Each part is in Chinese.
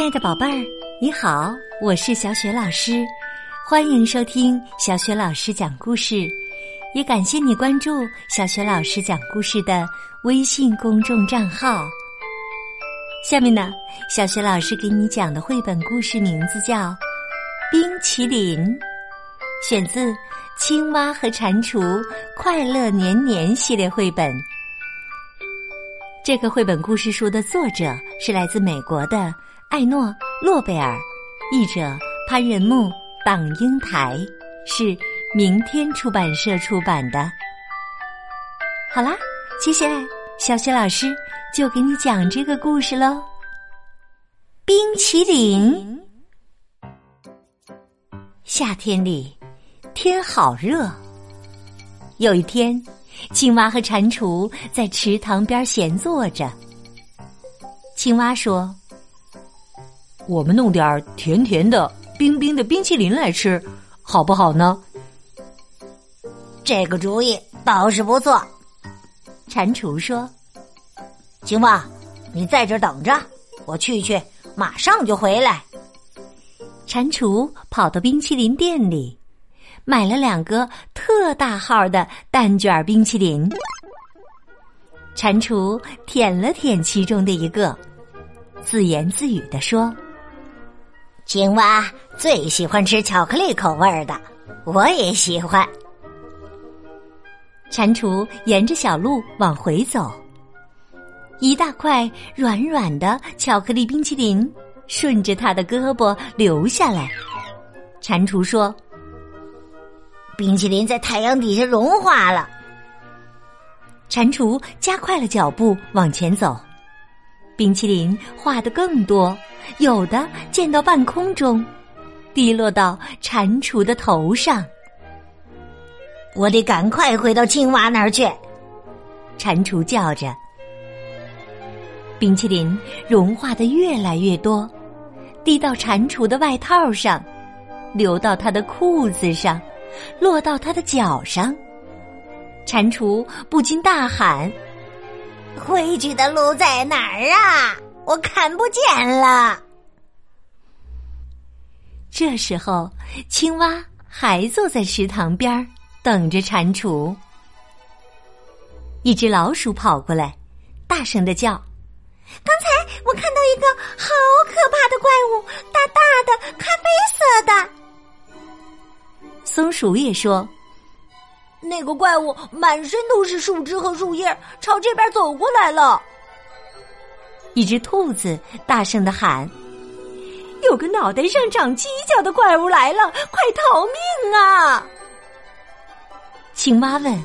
亲爱的宝贝儿，你好，我是小雪老师，欢迎收听小雪老师讲故事，也感谢你关注小雪老师讲故事的微信公众账号。下面呢，小雪老师给你讲的绘本故事名字叫《冰淇淋》，选自《青蛙和蟾蜍快乐年年》系列绘本。这个绘本故事书的作者是来自美国的。艾诺·诺贝尔，译者潘仁木、党英台，是明天出版社出版的。好啦，接下来小雪老师就给你讲这个故事喽。冰淇淋。夏天里，天好热。有一天，青蛙和蟾蜍在池塘边闲坐着。青蛙说。我们弄点甜甜的、冰冰的冰淇淋来吃，好不好呢？这个主意倒是不错。蟾蜍说：“青蛙，你在这等着，我去去，马上就回来。”蟾蜍跑到冰淇淋店里，买了两个特大号的蛋卷冰淇淋。蟾蜍舔了舔其中的一个，自言自语的说。青蛙最喜欢吃巧克力口味的，我也喜欢。蟾蜍沿着小路往回走，一大块软软的巧克力冰淇淋顺着他的胳膊流下来。蟾蜍说：“冰淇淋在太阳底下融化了。”蟾蜍加快了脚步往前走。冰淇淋化的更多，有的溅到半空中，滴落到蟾蜍的头上。我得赶快回到青蛙那儿去，蟾蜍叫着。冰淇淋融化的越来越多，滴到蟾蜍的外套上，流到他的裤子上，落到他的脚上。蟾蜍不禁大喊。回去的路在哪儿啊？我看不见了。这时候，青蛙还坐在池塘边等着蟾蜍。一只老鼠跑过来，大声的叫：“刚才我看到一个好可怕的怪物，大大的，咖啡色的。”松鼠也说。那个怪物满身都是树枝和树叶，朝这边走过来了。一只兔子大声的喊：“有个脑袋上长犄角的怪物来了，快逃命啊！”青蛙问：“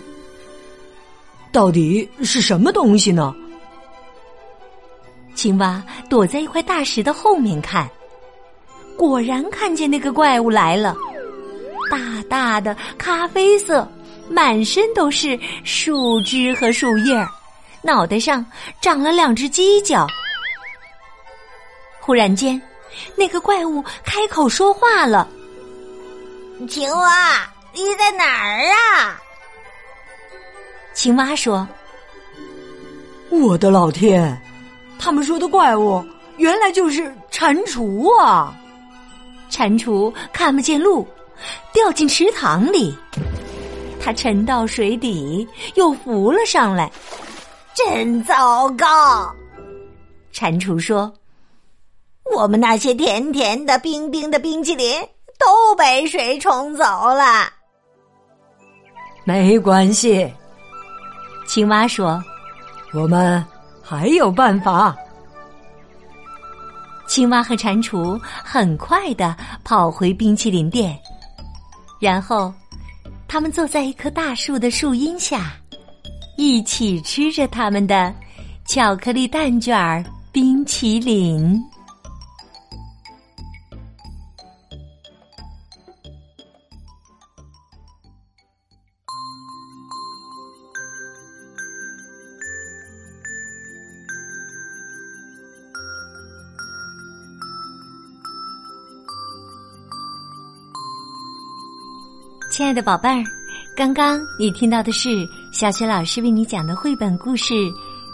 到底是什么东西呢？”青蛙躲在一块大石的后面看，果然看见那个怪物来了，大大的咖啡色。满身都是树枝和树叶儿，脑袋上长了两只犄角。忽然间，那个怪物开口说话了：“青蛙，你在哪儿啊？”青蛙说：“我的老天，他们说的怪物原来就是蟾蜍啊！”蟾蜍看不见路，掉进池塘里。他沉到水底，又浮了上来，真糟糕。蟾蜍说：“我们那些甜甜的、冰冰的冰淇淋都被水冲走了。”没关系，青蛙说：“我们还有办法。”青蛙和蟾蜍很快的跑回冰淇淋店，然后。他们坐在一棵大树的树荫下，一起吃着他们的巧克力蛋卷冰淇淋。亲爱的宝贝儿，刚刚你听到的是小雪老师为你讲的绘本故事《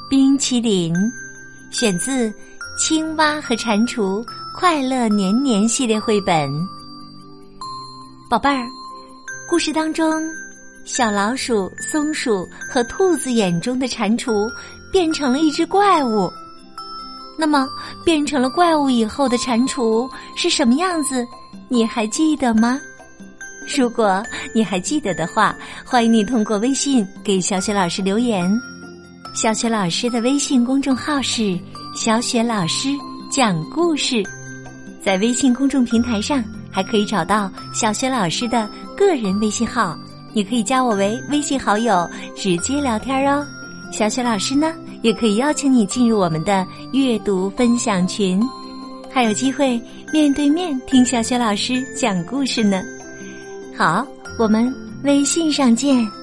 冰淇淋》，选自《青蛙和蟾蜍快乐年年系列绘本。宝贝儿，故事当中，小老鼠、松鼠和兔子眼中的蟾蜍变成了一只怪物。那么，变成了怪物以后的蟾蜍是什么样子？你还记得吗？如果你还记得的话，欢迎你通过微信给小雪老师留言。小雪老师的微信公众号是“小雪老师讲故事”，在微信公众平台上还可以找到小雪老师的个人微信号，你可以加我为微信好友，直接聊天哦。小雪老师呢，也可以邀请你进入我们的阅读分享群，还有机会面对面听小雪老师讲故事呢。好，我们微信上见。